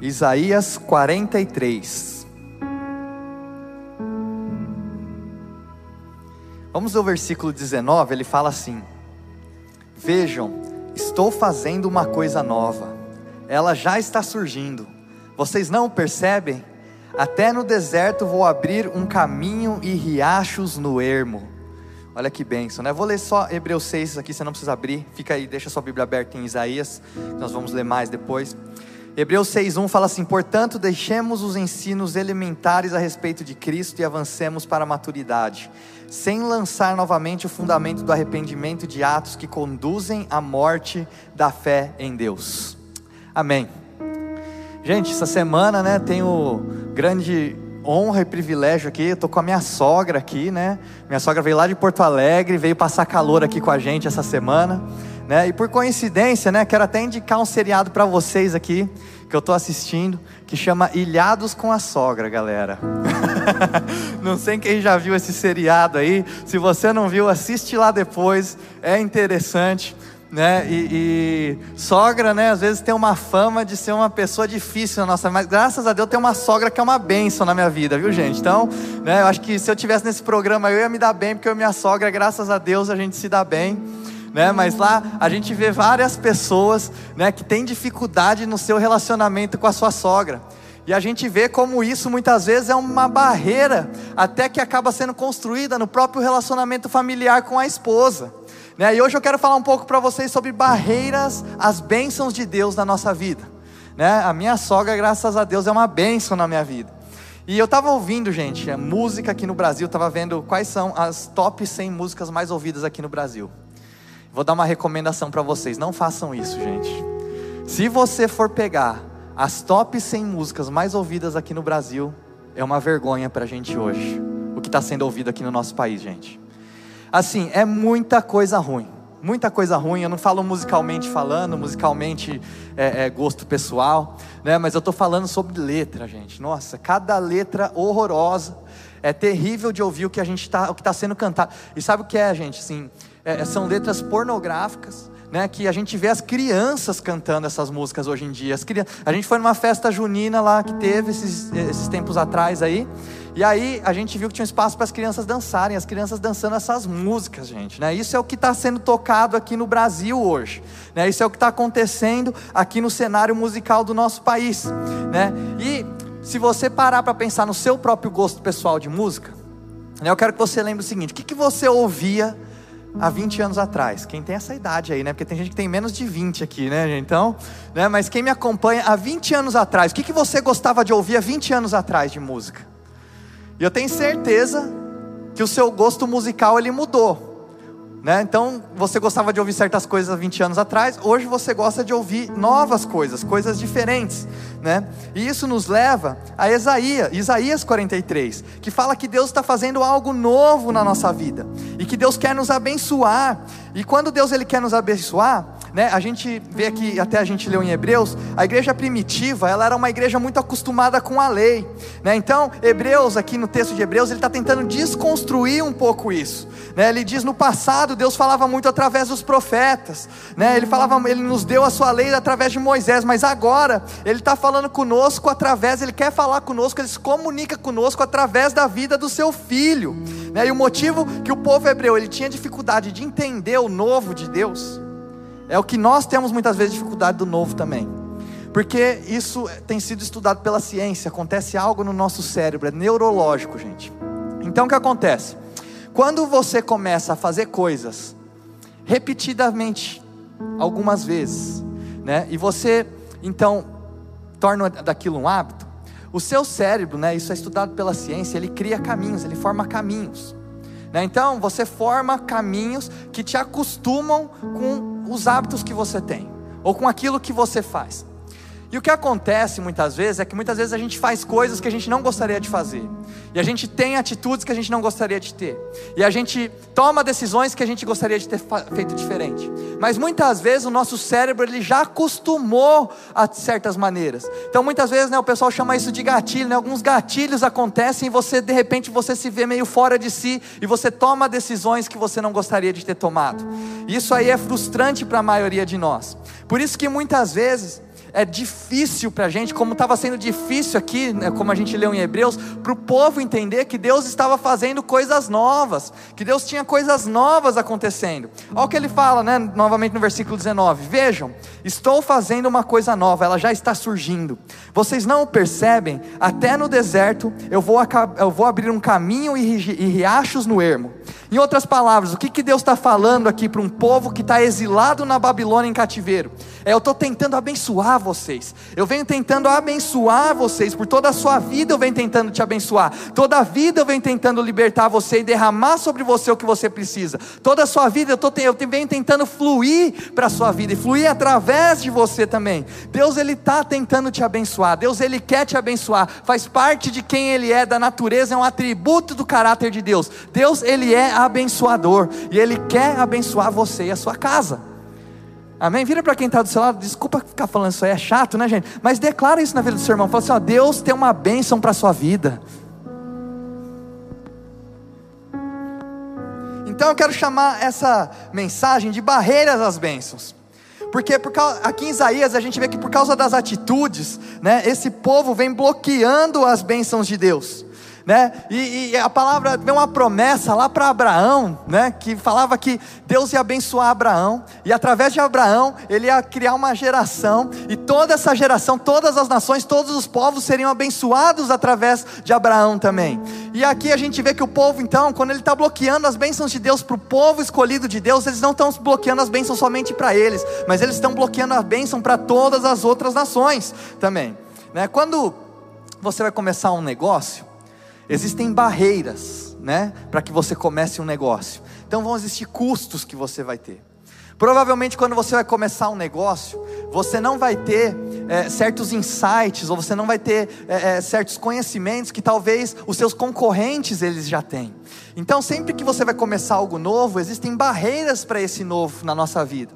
Isaías 43. Vamos ao versículo 19, ele fala assim: Vejam, estou fazendo uma coisa nova, ela já está surgindo, vocês não percebem? Até no deserto vou abrir um caminho e riachos no ermo. Olha que bênção, né? Vou ler só Hebreus 6 aqui, você não precisa abrir. Fica aí, deixa sua Bíblia aberta em Isaías, nós vamos ler mais depois. Hebreus 6:1 fala assim: "Portanto, deixemos os ensinos elementares a respeito de Cristo e avancemos para a maturidade, sem lançar novamente o fundamento do arrependimento de atos que conduzem à morte da fé em Deus." Amém. Gente, essa semana, né, tenho grande honra e privilégio aqui. Eu tô com a minha sogra aqui, né? Minha sogra veio lá de Porto Alegre, veio passar calor aqui com a gente essa semana. Né? E por coincidência, né, quero até indicar um seriado para vocês aqui que eu estou assistindo, que chama Ilhados com a Sogra, galera. não sei quem já viu esse seriado aí. Se você não viu, assiste lá depois. É interessante. Né? E, e, sogra, né? Às vezes tem uma fama de ser uma pessoa difícil na nossa, mas graças a Deus tem uma sogra que é uma bênção na minha vida, viu, gente? Então, né? Eu acho que se eu tivesse nesse programa eu ia me dar bem, porque eu e minha sogra, graças a Deus, a gente se dá bem né? Mas lá a gente vê várias pessoas, né, que têm dificuldade no seu relacionamento com a sua sogra. E a gente vê como isso muitas vezes é uma barreira, até que acaba sendo construída no próprio relacionamento familiar com a esposa. Né? E hoje eu quero falar um pouco para vocês sobre barreiras, as bênçãos de Deus na nossa vida. Né? A minha sogra, graças a Deus, é uma bênção na minha vida. E eu estava ouvindo, gente, a música aqui no Brasil, estava vendo quais são as top 100 músicas mais ouvidas aqui no Brasil. Vou dar uma recomendação para vocês: não façam isso, gente. Se você for pegar as top 100 músicas mais ouvidas aqui no Brasil, é uma vergonha para a gente hoje. O que está sendo ouvido aqui no nosso país, gente. Assim, é muita coisa ruim. Muita coisa ruim, eu não falo musicalmente falando, musicalmente é, é gosto pessoal, né? mas eu estou falando sobre letra, gente. Nossa, cada letra horrorosa, é terrível de ouvir o que a gente está, o que está sendo cantado. E sabe o que é, gente? Assim, é, são letras pornográficas, né, que a gente vê as crianças cantando essas músicas hoje em dia. As crianças, a gente foi numa festa junina lá que teve esses, esses tempos atrás aí, e aí a gente viu que tinha um espaço para as crianças dançarem, as crianças dançando essas músicas, gente. Né? Isso é o que está sendo tocado aqui no Brasil hoje. Né? Isso é o que está acontecendo aqui no cenário musical do nosso país. Né? E se você parar para pensar no seu próprio gosto pessoal de música, né, eu quero que você lembre o seguinte: o que, que você ouvia há 20 anos atrás. Quem tem essa idade aí, né? Porque tem gente que tem menos de 20 aqui, né? Então, né? Mas quem me acompanha há 20 anos atrás, o que, que você gostava de ouvir há 20 anos atrás de música? E eu tenho certeza que o seu gosto musical ele mudou. Né? Então, você gostava de ouvir certas coisas há 20 anos atrás, hoje você gosta de ouvir novas coisas, coisas diferentes. Né? E isso nos leva a Isaías, Isaías 43, que fala que Deus está fazendo algo novo na nossa vida e que Deus quer nos abençoar. E quando Deus ele quer nos abençoar, né, a gente vê aqui, até a gente leu em Hebreus, a igreja primitiva, ela era uma igreja muito acostumada com a lei, né, então, Hebreus, aqui no texto de Hebreus, ele está tentando desconstruir um pouco isso, né, ele diz, no passado, Deus falava muito através dos profetas, né, ele falava, ele nos deu a sua lei através de Moisés, mas agora, ele está falando conosco através, ele quer falar conosco, ele se comunica conosco através da vida do seu filho, né, e o motivo que o povo hebreu, ele tinha dificuldade de entender o novo de Deus, é o que nós temos muitas vezes dificuldade do novo também. Porque isso tem sido estudado pela ciência, acontece algo no nosso cérebro, é neurológico, gente. Então o que acontece? Quando você começa a fazer coisas repetidamente, algumas vezes, né? E você então torna daquilo um hábito, o seu cérebro, né, isso é estudado pela ciência, ele cria caminhos, ele forma caminhos. Né? Então, você forma caminhos que te acostumam com os hábitos que você tem, ou com aquilo que você faz. E o que acontece muitas vezes é que muitas vezes a gente faz coisas que a gente não gostaria de fazer. E a gente tem atitudes que a gente não gostaria de ter. E a gente toma decisões que a gente gostaria de ter feito diferente. Mas muitas vezes o nosso cérebro ele já acostumou a certas maneiras. Então muitas vezes né, o pessoal chama isso de gatilho. Né? Alguns gatilhos acontecem e você de repente você se vê meio fora de si e você toma decisões que você não gostaria de ter tomado. Isso aí é frustrante para a maioria de nós. Por isso que muitas vezes é difícil para a gente, como estava sendo difícil aqui, né, como a gente leu em Hebreus, para o povo entender que Deus estava fazendo coisas novas, que Deus tinha coisas novas acontecendo. Olha o que ele fala, né, novamente no versículo 19: Vejam, estou fazendo uma coisa nova, ela já está surgindo. Vocês não o percebem? Até no deserto eu vou, eu vou abrir um caminho e riachos no ermo. Em outras palavras, o que, que Deus está falando aqui para um povo que está exilado na Babilônia em cativeiro? É, eu estou tentando abençoar vocês, eu venho tentando abençoar vocês, por toda a sua vida eu venho tentando te abençoar, toda a vida eu venho tentando libertar você e derramar sobre você o que você precisa, toda a sua vida eu, tô, eu venho tentando fluir para a sua vida e fluir através de você também. Deus Ele está tentando te abençoar, Deus Ele quer te abençoar, faz parte de quem Ele é, da natureza, é um atributo do caráter de Deus. Deus Ele é abençoador e Ele quer abençoar você e a sua casa. Amém? Vira para quem está do seu lado, desculpa ficar falando isso aí, é chato, né, gente? Mas declara isso na vida do seu irmão. Fala assim: ó, Deus tem uma bênção para a sua vida. Então eu quero chamar essa mensagem de barreiras às bênçãos. Porque por causa, aqui em Isaías a gente vê que por causa das atitudes, né, esse povo vem bloqueando as bênçãos de Deus né? E, e a palavra vem uma promessa lá para Abraão, né? Que falava que Deus ia abençoar Abraão e através de Abraão ele ia criar uma geração e toda essa geração, todas as nações, todos os povos seriam abençoados através de Abraão também. E aqui a gente vê que o povo então, quando ele está bloqueando as bênçãos de Deus para o povo escolhido de Deus, eles não estão bloqueando as bênçãos somente para eles, mas eles estão bloqueando a bênção para todas as outras nações também. Né? Quando você vai começar um negócio Existem barreiras, né, para que você comece um negócio. Então vão existir custos que você vai ter. Provavelmente quando você vai começar um negócio, você não vai ter é, certos insights ou você não vai ter é, é, certos conhecimentos que talvez os seus concorrentes eles já têm. Então sempre que você vai começar algo novo, existem barreiras para esse novo na nossa vida.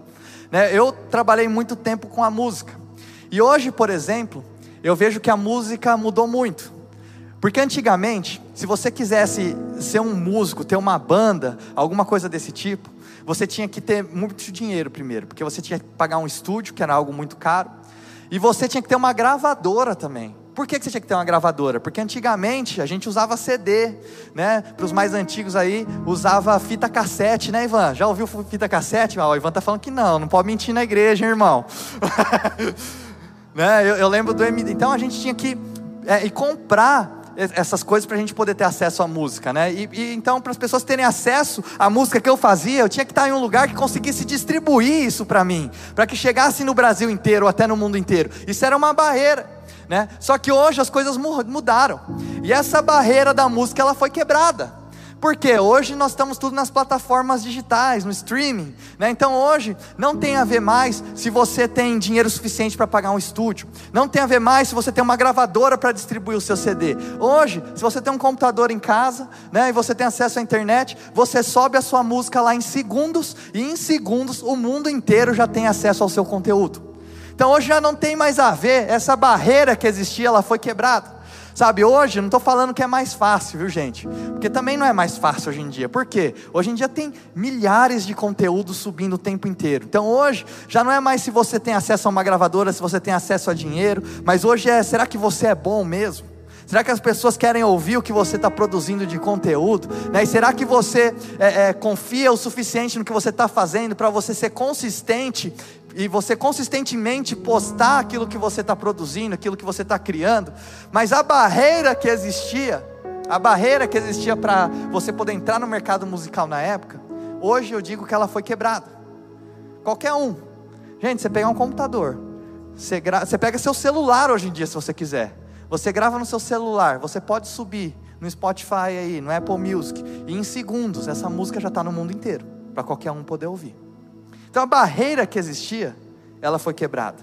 Né? Eu trabalhei muito tempo com a música e hoje, por exemplo, eu vejo que a música mudou muito. Porque antigamente, se você quisesse ser um músico, ter uma banda, alguma coisa desse tipo, você tinha que ter muito dinheiro primeiro, porque você tinha que pagar um estúdio, que era algo muito caro, e você tinha que ter uma gravadora também. Por que você tinha que ter uma gravadora? Porque antigamente a gente usava CD, né? Para os mais antigos aí, usava fita cassete, né, Ivan? Já ouviu fita cassete? Ah, o Ivan tá falando que não, não pode mentir na igreja, hein, irmão. né? Eu, eu, lembro do MD. Então a gente tinha que é, comprar essas coisas para a gente poder ter acesso à música, né? E, e então, para as pessoas terem acesso à música que eu fazia, eu tinha que estar em um lugar que conseguisse distribuir isso para mim, para que chegasse no Brasil inteiro, ou até no mundo inteiro. Isso era uma barreira. Né? Só que hoje as coisas mudaram. E essa barreira da música ela foi quebrada. Porque hoje nós estamos tudo nas plataformas digitais, no streaming. Né? Então hoje não tem a ver mais se você tem dinheiro suficiente para pagar um estúdio. Não tem a ver mais se você tem uma gravadora para distribuir o seu CD. Hoje, se você tem um computador em casa né, e você tem acesso à internet, você sobe a sua música lá em segundos e em segundos o mundo inteiro já tem acesso ao seu conteúdo. Então hoje já não tem mais a ver, essa barreira que existia, ela foi quebrada. Sabe, hoje, não estou falando que é mais fácil, viu gente? Porque também não é mais fácil hoje em dia. Por quê? Hoje em dia tem milhares de conteúdos subindo o tempo inteiro. Então hoje, já não é mais se você tem acesso a uma gravadora, se você tem acesso a dinheiro, mas hoje é, será que você é bom mesmo? Será que as pessoas querem ouvir o que você está produzindo de conteúdo? Né? E será que você é, é, confia o suficiente no que você está fazendo para você ser consistente e você consistentemente postar aquilo que você está produzindo, aquilo que você está criando, mas a barreira que existia, a barreira que existia para você poder entrar no mercado musical na época, hoje eu digo que ela foi quebrada. Qualquer um, gente, você pegar um computador, você, gra... você pega seu celular hoje em dia, se você quiser, você grava no seu celular, você pode subir no Spotify aí, no Apple Music, e em segundos essa música já está no mundo inteiro, para qualquer um poder ouvir. Então a barreira que existia, ela foi quebrada.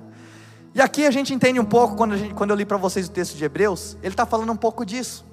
E aqui a gente entende um pouco, quando, gente, quando eu li para vocês o texto de Hebreus, ele está falando um pouco disso.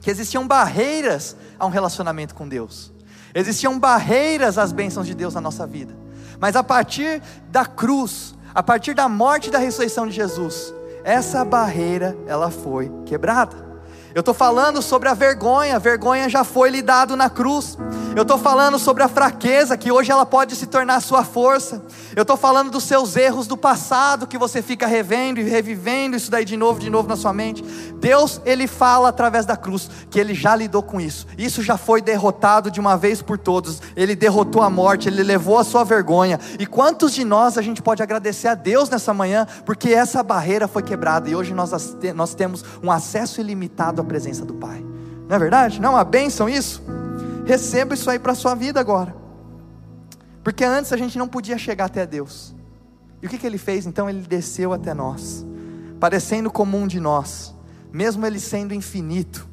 Que existiam barreiras a um relacionamento com Deus. Existiam barreiras às bênçãos de Deus na nossa vida. Mas a partir da cruz, a partir da morte e da ressurreição de Jesus, essa barreira ela foi quebrada. Eu estou falando sobre a vergonha, a vergonha já foi lhe dado na cruz. Eu estou falando sobre a fraqueza que hoje ela pode se tornar sua força. Eu estou falando dos seus erros do passado que você fica revendo e revivendo isso daí de novo, de novo na sua mente. Deus, ele fala através da cruz que ele já lidou com isso. Isso já foi derrotado de uma vez por todos. Ele derrotou a morte, ele levou a sua vergonha. E quantos de nós a gente pode agradecer a Deus nessa manhã porque essa barreira foi quebrada e hoje nós, nós temos um acesso ilimitado à presença do Pai. Não é verdade? Não é uma bênção isso? Receba isso aí para a sua vida agora. Porque antes a gente não podia chegar até Deus. E o que, que ele fez? Então ele desceu até nós, parecendo como um de nós, mesmo ele sendo infinito.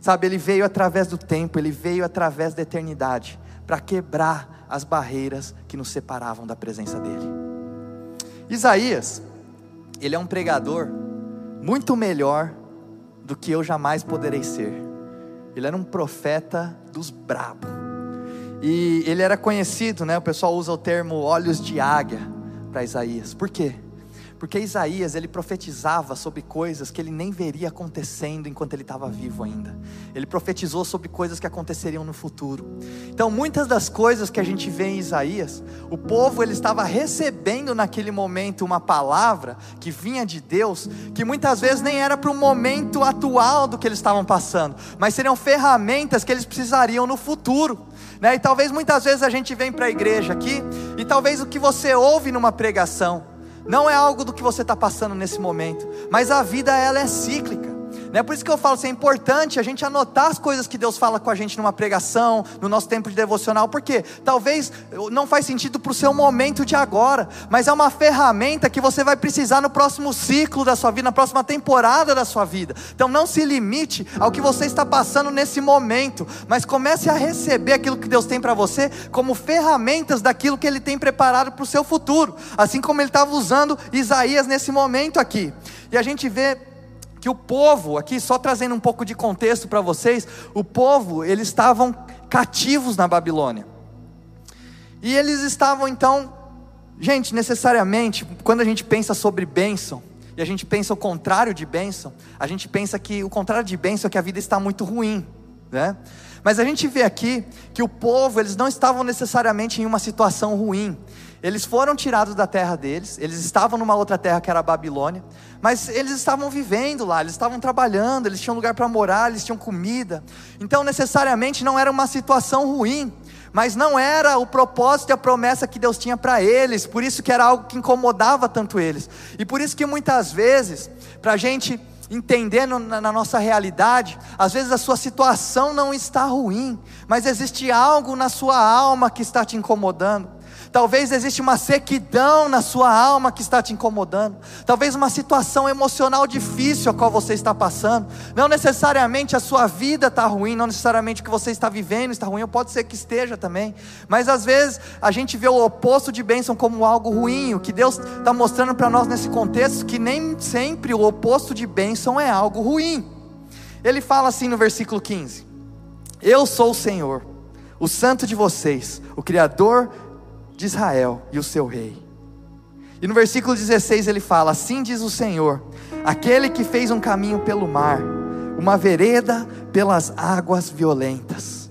Sabe, ele veio através do tempo, ele veio através da eternidade, para quebrar as barreiras que nos separavam da presença dele. Isaías, ele é um pregador muito melhor do que eu jamais poderei ser. Ele era um profeta dos brabo. E ele era conhecido, né? O pessoal usa o termo olhos de águia para Isaías. Por quê? Porque Isaías ele profetizava sobre coisas que ele nem veria acontecendo enquanto ele estava vivo ainda. Ele profetizou sobre coisas que aconteceriam no futuro. Então, muitas das coisas que a gente vê em Isaías, o povo ele estava recebendo naquele momento uma palavra que vinha de Deus, que muitas vezes nem era para o momento atual do que eles estavam passando, mas seriam ferramentas que eles precisariam no futuro. Né? E talvez muitas vezes a gente vem para a igreja aqui e talvez o que você ouve numa pregação não é algo do que você está passando nesse momento, mas a vida ela é cíclica. É por isso que eu falo assim, é importante a gente anotar as coisas que Deus fala com a gente numa pregação, no nosso tempo de devocional, porque talvez não faz sentido para o seu momento de agora, mas é uma ferramenta que você vai precisar no próximo ciclo da sua vida, na próxima temporada da sua vida. Então não se limite ao que você está passando nesse momento, mas comece a receber aquilo que Deus tem para você como ferramentas daquilo que Ele tem preparado para o seu futuro, assim como Ele estava usando Isaías nesse momento aqui. E a gente vê que o povo, aqui só trazendo um pouco de contexto para vocês, o povo, eles estavam cativos na Babilônia. E eles estavam então, gente, necessariamente, quando a gente pensa sobre bênção, e a gente pensa o contrário de bênção, a gente pensa que o contrário de bênção é que a vida está muito ruim, né? Mas a gente vê aqui que o povo, eles não estavam necessariamente em uma situação ruim. Eles foram tirados da terra deles, eles estavam numa outra terra que era a Babilônia, mas eles estavam vivendo lá, eles estavam trabalhando, eles tinham lugar para morar, eles tinham comida. Então, necessariamente não era uma situação ruim, mas não era o propósito e a promessa que Deus tinha para eles, por isso que era algo que incomodava tanto eles. E por isso que muitas vezes, para a gente entender na nossa realidade, às vezes a sua situação não está ruim, mas existe algo na sua alma que está te incomodando. Talvez existe uma sequidão na sua alma que está te incomodando. Talvez uma situação emocional difícil a qual você está passando. Não necessariamente a sua vida está ruim, não necessariamente o que você está vivendo está ruim, pode ser que esteja também. Mas às vezes a gente vê o oposto de bênção como algo ruim. O que Deus está mostrando para nós nesse contexto que nem sempre o oposto de bênção é algo ruim. Ele fala assim no versículo 15: Eu sou o Senhor, o Santo de vocês, o Criador de Israel e o seu rei. E no versículo 16 ele fala: Assim diz o Senhor, aquele que fez um caminho pelo mar, uma vereda pelas águas violentas.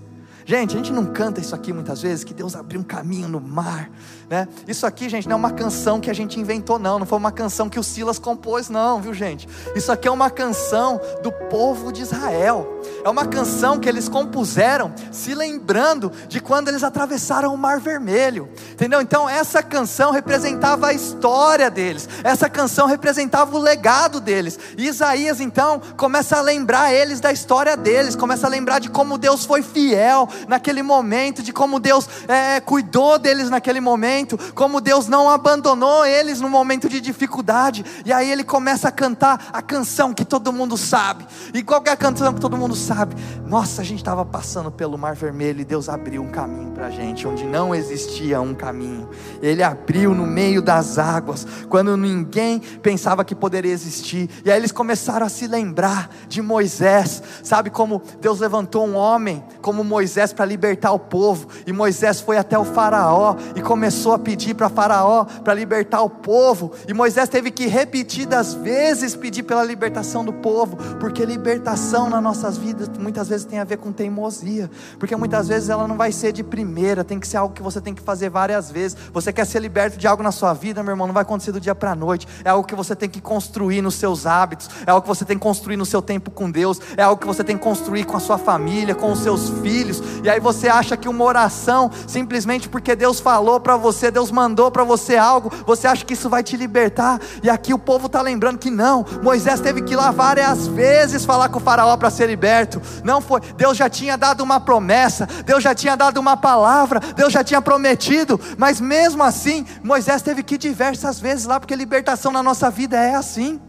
Gente, a gente não canta isso aqui muitas vezes, que Deus abriu um caminho no mar, né? Isso aqui, gente, não é uma canção que a gente inventou, não. Não foi uma canção que o Silas compôs, não, viu, gente? Isso aqui é uma canção do povo de Israel. É uma canção que eles compuseram se lembrando de quando eles atravessaram o Mar Vermelho. Entendeu? Então, essa canção representava a história deles. Essa canção representava o legado deles. E Isaías, então, começa a lembrar eles da história deles. Começa a lembrar de como Deus foi fiel naquele momento, de como Deus é, cuidou deles naquele momento momento, como Deus não abandonou eles no momento de dificuldade. E aí ele começa a cantar a canção que todo mundo sabe. E qual é a canção que todo mundo sabe? Nossa, a gente estava passando pelo Mar Vermelho e Deus abriu um caminho para a gente, onde não existia um caminho. Ele abriu no meio das águas, quando ninguém pensava que poderia existir. E aí eles começaram a se lembrar de Moisés, sabe como Deus levantou um homem como Moisés Moisés para libertar o povo, e Moisés foi até o Faraó e começou a pedir para Faraó para libertar o povo, e Moisés teve que repetidas vezes pedir pela libertação do povo, porque libertação nas nossas vidas muitas vezes tem a ver com teimosia, porque muitas vezes ela não vai ser de primeira, tem que ser algo que você tem que fazer várias vezes. Você quer ser liberto de algo na sua vida, meu irmão, não vai acontecer do dia para a noite, é algo que você tem que construir nos seus hábitos, é algo que você tem que construir no seu tempo com Deus, é algo que você tem que construir com a sua família, com os seus filhos, e aí você acha que uma oração, simplesmente porque Deus falou para você, Deus mandou para você algo, você acha que isso vai te libertar, e aqui o povo está lembrando que não, Moisés teve que ir lá várias vezes falar com o Faraó para ser liberto, não foi, Deus já tinha dado uma promessa, Deus já tinha dado uma palavra, Deus já tinha prometido, mas mesmo assim, Moisés teve que ir diversas vezes lá, porque libertação na nossa vida é assim.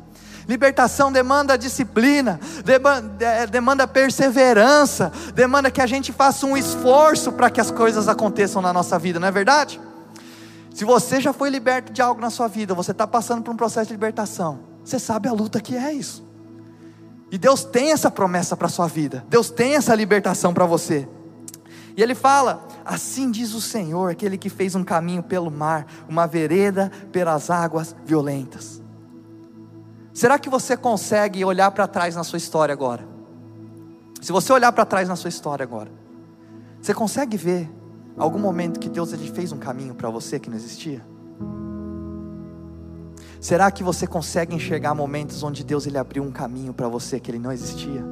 Libertação demanda disciplina, é, demanda perseverança, demanda que a gente faça um esforço para que as coisas aconteçam na nossa vida, não é verdade? Se você já foi liberto de algo na sua vida, você está passando por um processo de libertação, você sabe a luta que é isso. E Deus tem essa promessa para a sua vida, Deus tem essa libertação para você. E Ele fala: Assim diz o Senhor, aquele que fez um caminho pelo mar, uma vereda pelas águas violentas. Será que você consegue olhar para trás na sua história agora? Se você olhar para trás na sua história agora, você consegue ver algum momento que Deus ele fez um caminho para você que não existia? Será que você consegue enxergar momentos onde Deus ele abriu um caminho para você que ele não existia?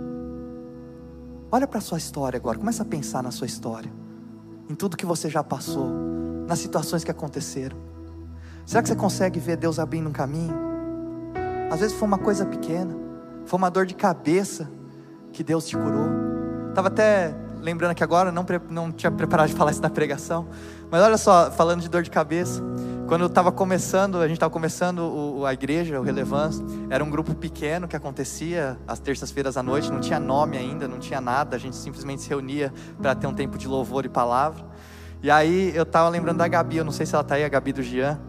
Olha para a sua história agora, começa a pensar na sua história, em tudo que você já passou, nas situações que aconteceram. Será que você consegue ver Deus abrindo um caminho? Às vezes foi uma coisa pequena, foi uma dor de cabeça que Deus te curou. Estava até lembrando aqui agora, não, não tinha preparado de falar isso na pregação, mas olha só, falando de dor de cabeça, quando eu estava começando, a gente estava começando o, a igreja, o Relevância, era um grupo pequeno que acontecia às terças-feiras à noite, não tinha nome ainda, não tinha nada, a gente simplesmente se reunia para ter um tempo de louvor e palavra. E aí eu estava lembrando da Gabi, eu não sei se ela está aí, a Gabi do Jean.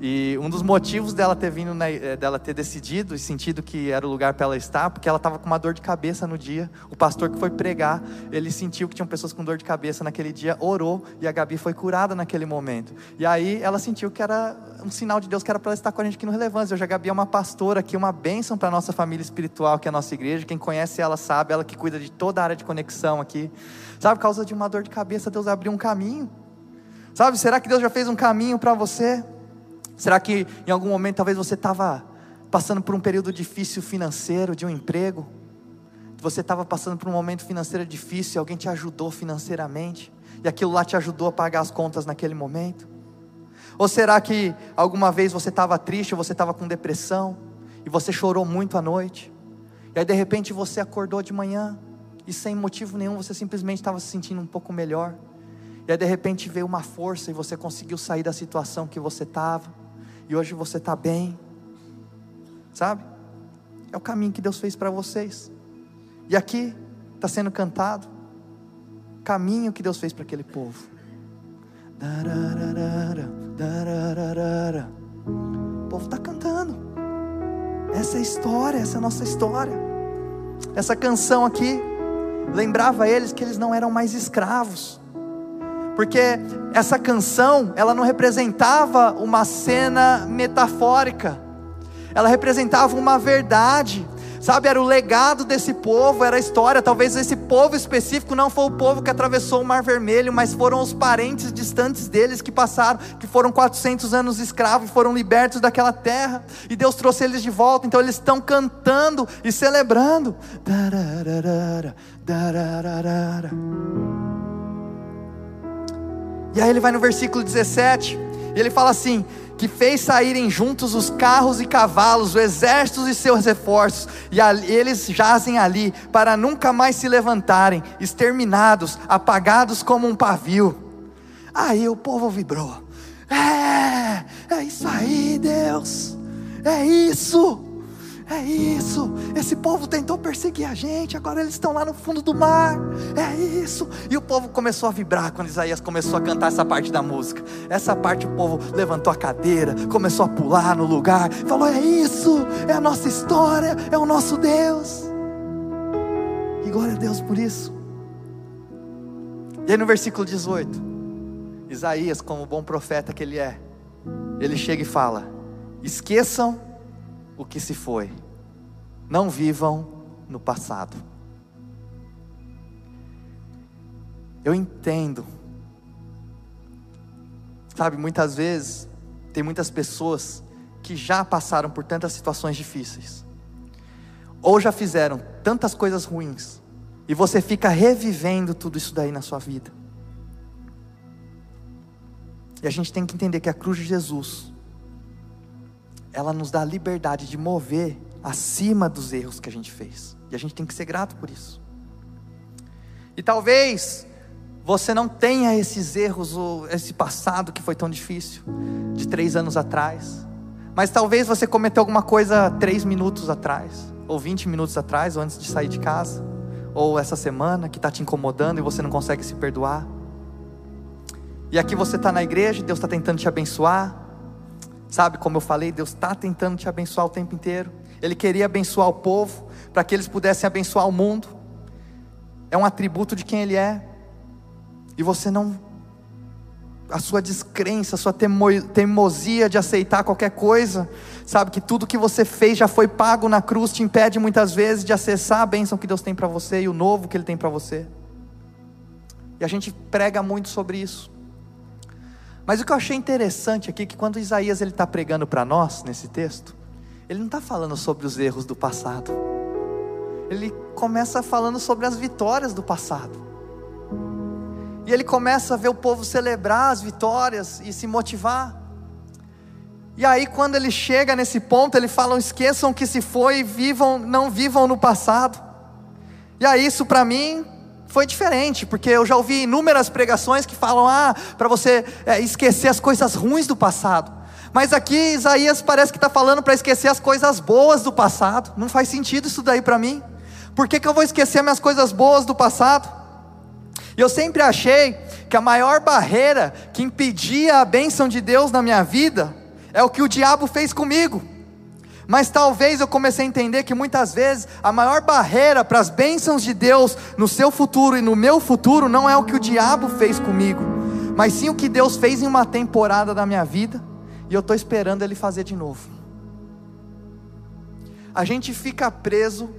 E um dos motivos dela ter vindo, na, eh, dela ter decidido e sentido que era o lugar para ela estar, porque ela estava com uma dor de cabeça no dia. O pastor que foi pregar, ele sentiu que tinham pessoas com dor de cabeça naquele dia, orou e a Gabi foi curada naquele momento. E aí ela sentiu que era um sinal de Deus que era para ela estar com a gente aqui no Relevância. Hoje a Gabi é uma pastora aqui, uma bênção para nossa família espiritual, que é a nossa igreja. Quem conhece ela sabe, ela que cuida de toda a área de conexão aqui. Sabe, por causa de uma dor de cabeça, Deus abriu um caminho. Sabe, será que Deus já fez um caminho para você? Será que em algum momento talvez você estava passando por um período difícil financeiro, de um emprego? Você estava passando por um momento financeiro difícil e alguém te ajudou financeiramente? E aquilo lá te ajudou a pagar as contas naquele momento? Ou será que alguma vez você estava triste, você estava com depressão, e você chorou muito à noite? E aí de repente você acordou de manhã, e sem motivo nenhum você simplesmente estava se sentindo um pouco melhor. E aí de repente veio uma força e você conseguiu sair da situação que você estava e hoje você está bem, sabe? É o caminho que Deus fez para vocês, e aqui está sendo cantado, caminho que Deus fez para aquele povo. O povo está cantando, essa é a história, essa é a nossa história. Essa canção aqui lembrava eles que eles não eram mais escravos, porque essa canção, ela não representava uma cena metafórica, ela representava uma verdade, sabe? Era o legado desse povo, era a história. Talvez esse povo específico não foi o povo que atravessou o Mar Vermelho, mas foram os parentes distantes deles que passaram, que foram 400 anos escravos e foram libertos daquela terra, e Deus trouxe eles de volta. Então eles estão cantando e celebrando. Dararara, dararara. E aí ele vai no versículo 17, e ele fala assim: que fez saírem juntos os carros e cavalos, os exércitos e seus reforços, e eles jazem ali, para nunca mais se levantarem, exterminados, apagados como um pavio. Aí o povo vibrou. É, é isso aí, Deus. É isso. É isso, esse povo tentou perseguir a gente, agora eles estão lá no fundo do mar. É isso. E o povo começou a vibrar quando Isaías começou a cantar essa parte da música. Essa parte o povo levantou a cadeira, começou a pular no lugar, falou: É isso, é a nossa história, é o nosso Deus. E glória a Deus por isso. E aí no versículo 18, Isaías, como bom profeta que ele é, ele chega e fala: esqueçam o que se foi, não vivam no passado. Eu entendo, sabe, muitas vezes tem muitas pessoas que já passaram por tantas situações difíceis, ou já fizeram tantas coisas ruins, e você fica revivendo tudo isso daí na sua vida. E a gente tem que entender que a cruz de Jesus, ela nos dá a liberdade de mover acima dos erros que a gente fez. E a gente tem que ser grato por isso. E talvez você não tenha esses erros, ou esse passado que foi tão difícil, de três anos atrás. Mas talvez você cometeu alguma coisa três minutos atrás, ou vinte minutos atrás, ou antes de sair de casa, ou essa semana que está te incomodando e você não consegue se perdoar. E aqui você está na igreja, Deus está tentando te abençoar. Sabe, como eu falei, Deus está tentando te abençoar o tempo inteiro. Ele queria abençoar o povo, para que eles pudessem abençoar o mundo. É um atributo de quem Ele é e você não, a sua descrença, a sua teimosia de aceitar qualquer coisa, sabe que tudo que você fez já foi pago na cruz, te impede muitas vezes de acessar a bênção que Deus tem para você e o novo que Ele tem para você. E a gente prega muito sobre isso. Mas o que eu achei interessante aqui é que quando Isaías ele está pregando para nós nesse texto, ele não está falando sobre os erros do passado. Ele começa falando sobre as vitórias do passado. E ele começa a ver o povo celebrar as vitórias e se motivar. E aí, quando ele chega nesse ponto, ele fala: esqueçam que se foi, vivam, não vivam no passado. E aí, isso para mim foi diferente, porque eu já ouvi inúmeras pregações que falam: ah, para você é, esquecer as coisas ruins do passado. Mas aqui Isaías parece que está falando para esquecer as coisas boas do passado. Não faz sentido isso daí para mim. Por que, que eu vou esquecer minhas coisas boas do passado? E eu sempre achei que a maior barreira que impedia a bênção de Deus na minha vida é o que o diabo fez comigo. Mas talvez eu comecei a entender que muitas vezes a maior barreira para as bênçãos de Deus no seu futuro e no meu futuro não é o que o diabo fez comigo, mas sim o que Deus fez em uma temporada da minha vida e eu estou esperando Ele fazer de novo. A gente fica preso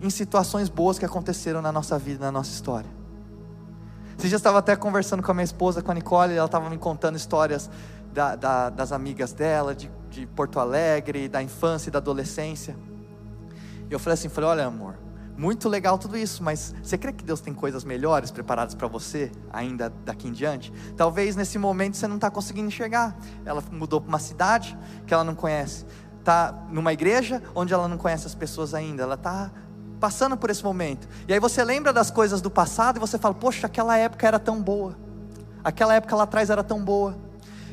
em situações boas que aconteceram na nossa vida, na nossa história. Dias eu estava até conversando com a minha esposa, com a Nicole, e ela estava me contando histórias da, da, das amigas dela, de, de Porto Alegre, da infância e da adolescência. E eu falei assim, falei, olha amor, muito legal tudo isso, mas você crê que Deus tem coisas melhores preparadas para você ainda daqui em diante? Talvez nesse momento você não está conseguindo enxergar. Ela mudou para uma cidade que ela não conhece, está numa igreja onde ela não conhece as pessoas ainda, ela está passando por esse momento. E aí você lembra das coisas do passado e você fala: Poxa, aquela época era tão boa. Aquela época lá atrás era tão boa.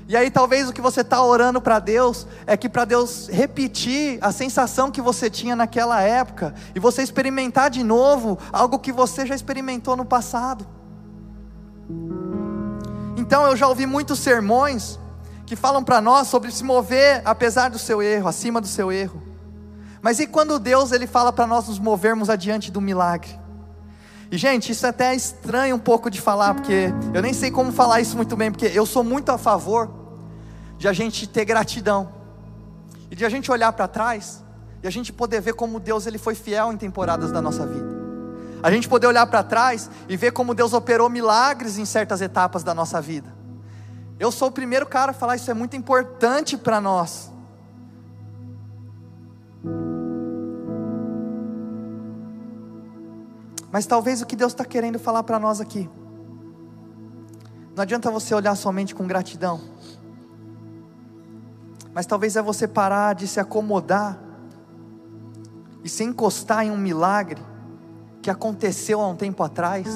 E aí talvez o que você está orando para Deus é que para Deus repetir a sensação que você tinha naquela época e você experimentar de novo algo que você já experimentou no passado. Então eu já ouvi muitos sermões que falam para nós sobre se mover apesar do seu erro, acima do seu erro. Mas e quando Deus ele fala para nós nos movermos adiante do milagre? E gente, isso é até estranho um pouco de falar, porque eu nem sei como falar isso muito bem, porque eu sou muito a favor de a gente ter gratidão e de a gente olhar para trás e a gente poder ver como Deus ele foi fiel em temporadas da nossa vida. A gente poder olhar para trás e ver como Deus operou milagres em certas etapas da nossa vida. Eu sou o primeiro cara a falar isso é muito importante para nós. Mas talvez o que Deus está querendo falar para nós aqui, não adianta você olhar somente com gratidão, mas talvez é você parar de se acomodar e se encostar em um milagre que aconteceu há um tempo atrás,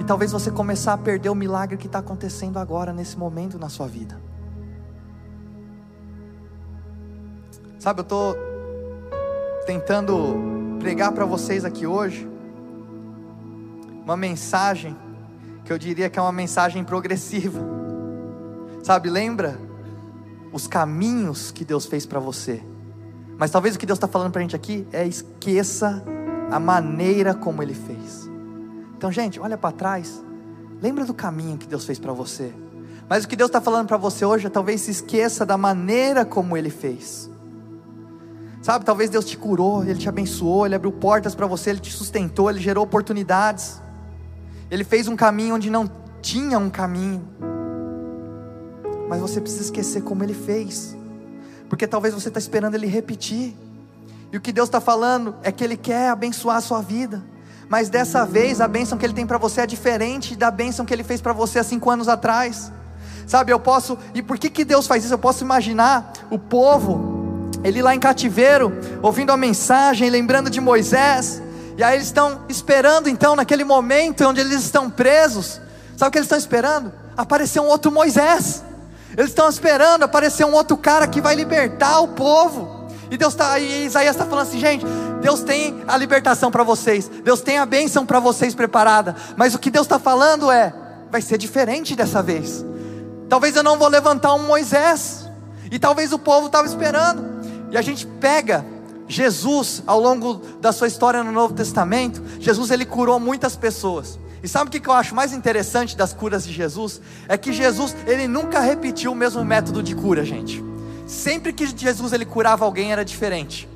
e talvez você começar a perder o milagre que está acontecendo agora, nesse momento na sua vida. Sabe, eu estou tentando pregar para vocês aqui hoje uma mensagem que eu diria que é uma mensagem progressiva. Sabe, lembra os caminhos que Deus fez para você. Mas talvez o que Deus está falando para a gente aqui é esqueça a maneira como Ele fez. Então, gente, olha para trás, Lembra do caminho que Deus fez para você. Mas o que Deus está falando para você hoje é talvez se esqueça da maneira como Ele fez. Sabe, talvez Deus te curou, Ele te abençoou, Ele abriu portas para você, Ele te sustentou, Ele gerou oportunidades. Ele fez um caminho onde não tinha um caminho. Mas você precisa esquecer como Ele fez, porque talvez você está esperando Ele repetir. E o que Deus está falando é que Ele quer abençoar a sua vida. Mas dessa vez a bênção que Ele tem para você é diferente da bênção que Ele fez para você há cinco anos atrás. Sabe, eu posso, e por que, que Deus faz isso? Eu posso imaginar o povo, ele lá em cativeiro, ouvindo a mensagem, lembrando de Moisés, e aí eles estão esperando então, naquele momento onde eles estão presos, sabe o que eles estão esperando? Aparecer um outro Moisés, eles estão esperando aparecer um outro cara que vai libertar o povo. E Deus está, e Isaías está falando assim, gente, Deus tem a libertação para vocês, Deus tem a bênção para vocês preparada, mas o que Deus está falando é, vai ser diferente dessa vez. Talvez eu não vou levantar um Moisés, e talvez o povo estava esperando. E a gente pega Jesus ao longo da sua história no Novo Testamento, Jesus ele curou muitas pessoas. E sabe o que eu acho mais interessante das curas de Jesus? É que Jesus ele nunca repetiu o mesmo método de cura, gente. Sempre que Jesus ele curava alguém era diferente.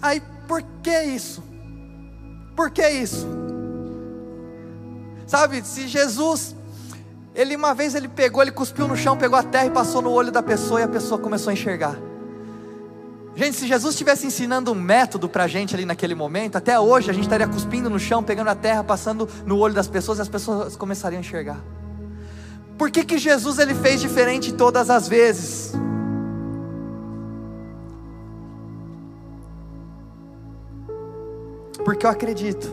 Aí por que isso? Por que isso? Sabe, se Jesus ele uma vez ele pegou, ele cuspiu no chão, pegou a terra e passou no olho da pessoa e a pessoa começou a enxergar. Gente, se Jesus estivesse ensinando um método para a gente ali naquele momento, até hoje a gente estaria cuspindo no chão, pegando a terra, passando no olho das pessoas e as pessoas começariam a enxergar. Por que, que Jesus ele fez diferente todas as vezes? Porque eu acredito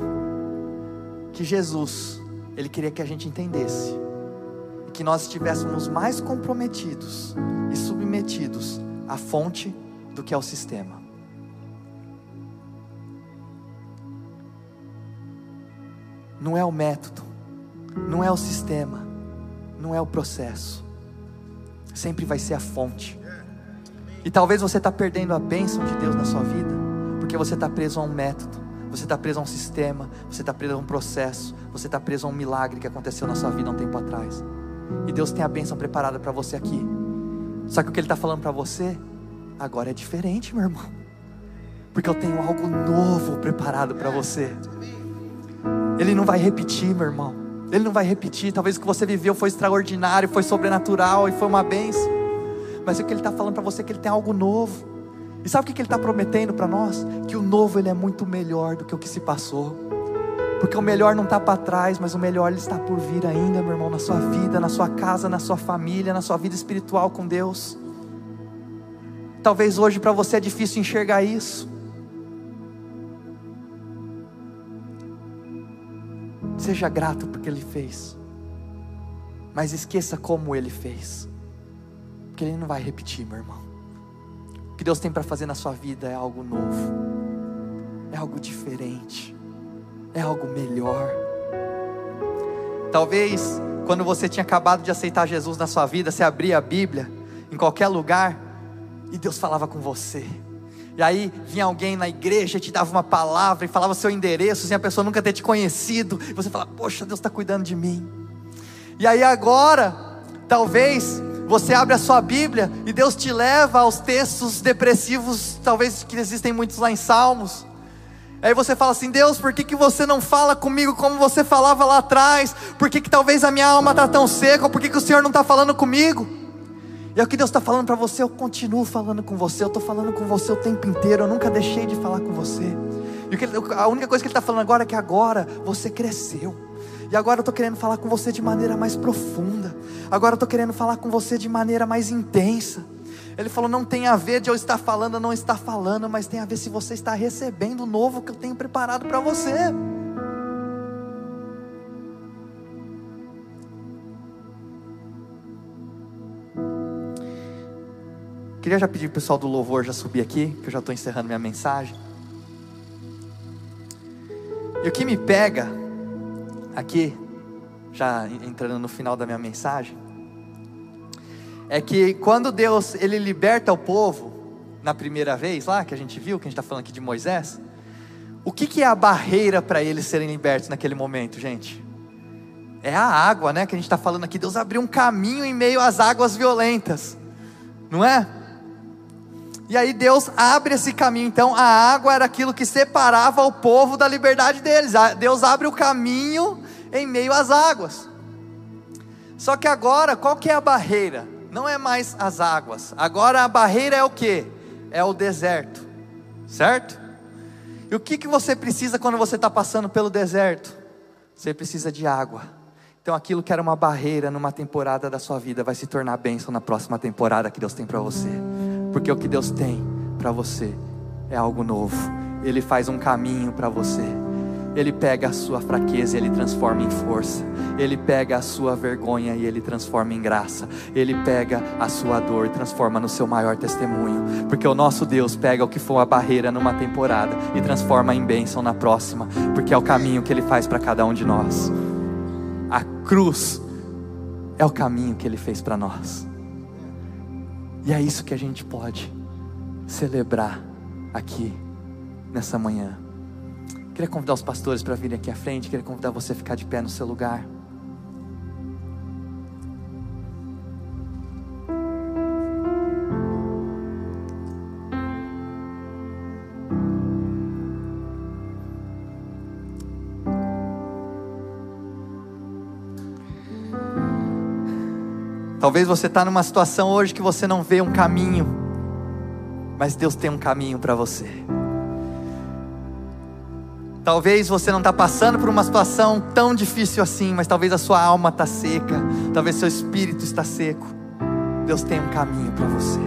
que Jesus, ele queria que a gente entendesse que nós estivéssemos mais comprometidos e submetidos à fonte do que ao sistema. Não é o método, não é o sistema, não é o processo, sempre vai ser a fonte. E talvez você está perdendo a bênção de Deus na sua vida, porque você está preso a um método, você está preso a um sistema, você está preso a um processo, você está preso a um milagre que aconteceu na sua vida há um tempo atrás. E Deus tem a bênção preparada para você aqui. Só que o que Ele está falando para você agora é diferente, meu irmão. Porque eu tenho algo novo preparado para você. Ele não vai repetir, meu irmão. Ele não vai repetir. Talvez o que você viveu foi extraordinário, foi sobrenatural e foi uma bênção. Mas o que Ele está falando para você é que Ele tem algo novo. E sabe o que Ele está prometendo para nós? Que o novo ele é muito melhor do que o que se passou. Porque o melhor não está para trás, mas o melhor ele está por vir ainda, meu irmão, na sua vida, na sua casa, na sua família, na sua vida espiritual com Deus. Talvez hoje para você é difícil enxergar isso. Seja grato porque Ele fez, mas esqueça como Ele fez, porque Ele não vai repetir, meu irmão. O que Deus tem para fazer na sua vida é algo novo, é algo diferente é algo melhor. Talvez quando você tinha acabado de aceitar Jesus na sua vida, você abria a Bíblia em qualquer lugar e Deus falava com você. E aí vinha alguém na igreja, te dava uma palavra e falava seu endereço, sem a pessoa nunca ter te conhecido, e você fala, poxa, Deus está cuidando de mim. E aí agora, talvez você abre a sua Bíblia e Deus te leva aos textos depressivos, talvez que existem muitos lá em Salmos. Aí você fala assim: Deus, por que, que você não fala comigo como você falava lá atrás? Por que, que talvez a minha alma está tão seca? Por que, que o Senhor não está falando comigo? E é o que Deus está falando para você, eu continuo falando com você, eu estou falando com você o tempo inteiro, eu nunca deixei de falar com você. E a única coisa que Ele está falando agora é que agora você cresceu. E agora eu estou querendo falar com você de maneira mais profunda. Agora eu estou querendo falar com você de maneira mais intensa. Ele falou: não tem a ver de eu estar falando ou não estar falando, mas tem a ver se você está recebendo o novo que eu tenho preparado para você. Queria já pedir para o pessoal do louvor já subir aqui, que eu já estou encerrando minha mensagem. E o que me pega aqui, já entrando no final da minha mensagem, é que quando Deus ele liberta o povo na primeira vez lá que a gente viu, que a gente está falando aqui de Moisés, o que, que é a barreira para eles serem libertos naquele momento, gente? É a água, né? Que a gente está falando aqui. Deus abriu um caminho em meio às águas violentas, não é? E aí Deus abre esse caminho. Então a água era aquilo que separava o povo da liberdade deles. Deus abre o caminho em meio às águas. Só que agora, qual que é a barreira? Não é mais as águas. Agora a barreira é o que? É o deserto. Certo? E o que, que você precisa quando você está passando pelo deserto? Você precisa de água. Então aquilo que era uma barreira numa temporada da sua vida vai se tornar bênção na próxima temporada que Deus tem para você. Porque o que Deus tem para você é algo novo. Ele faz um caminho para você. Ele pega a sua fraqueza e ele transforma em força. Ele pega a sua vergonha e ele transforma em graça. Ele pega a sua dor e transforma no seu maior testemunho. Porque o nosso Deus pega o que for a barreira numa temporada e transforma em bênção na próxima. Porque é o caminho que ele faz para cada um de nós. A cruz é o caminho que ele fez para nós. E é isso que a gente pode celebrar aqui nessa manhã. Queria convidar os pastores para virem aqui à frente, queria convidar você a ficar de pé no seu lugar. Talvez você está numa situação hoje que você não vê um caminho, mas Deus tem um caminho para você. Talvez você não está passando por uma situação tão difícil assim, mas talvez a sua alma está seca, talvez seu espírito está seco. Deus tem um caminho para você.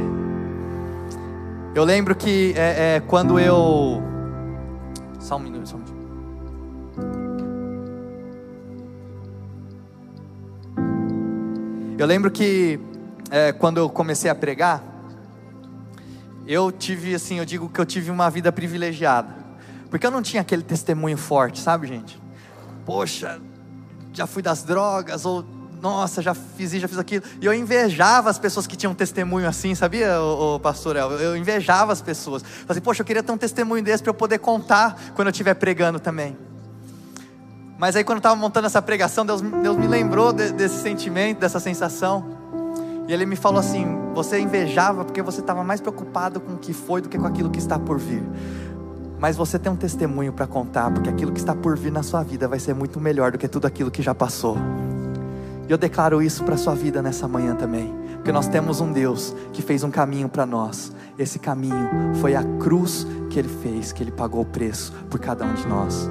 Eu lembro que é, é, quando eu. Só um minuto, só um minuto. Eu lembro que é, quando eu comecei a pregar, eu tive assim, eu digo que eu tive uma vida privilegiada, porque eu não tinha aquele testemunho forte, sabe, gente? Poxa, já fui das drogas, ou nossa, já fiz isso, já fiz aquilo. E eu invejava as pessoas que tinham testemunho assim, sabia, o, pastor El? Eu invejava as pessoas. Falei, poxa, eu queria ter um testemunho desse para eu poder contar quando eu estiver pregando também. Mas aí quando eu estava montando essa pregação, Deus, Deus me lembrou de, desse sentimento, dessa sensação. E Ele me falou assim: você invejava porque você estava mais preocupado com o que foi do que com aquilo que está por vir. Mas você tem um testemunho para contar, porque aquilo que está por vir na sua vida vai ser muito melhor do que tudo aquilo que já passou. E eu declaro isso para a sua vida nessa manhã também, porque nós temos um Deus que fez um caminho para nós. Esse caminho foi a cruz que Ele fez, que Ele pagou o preço por cada um de nós.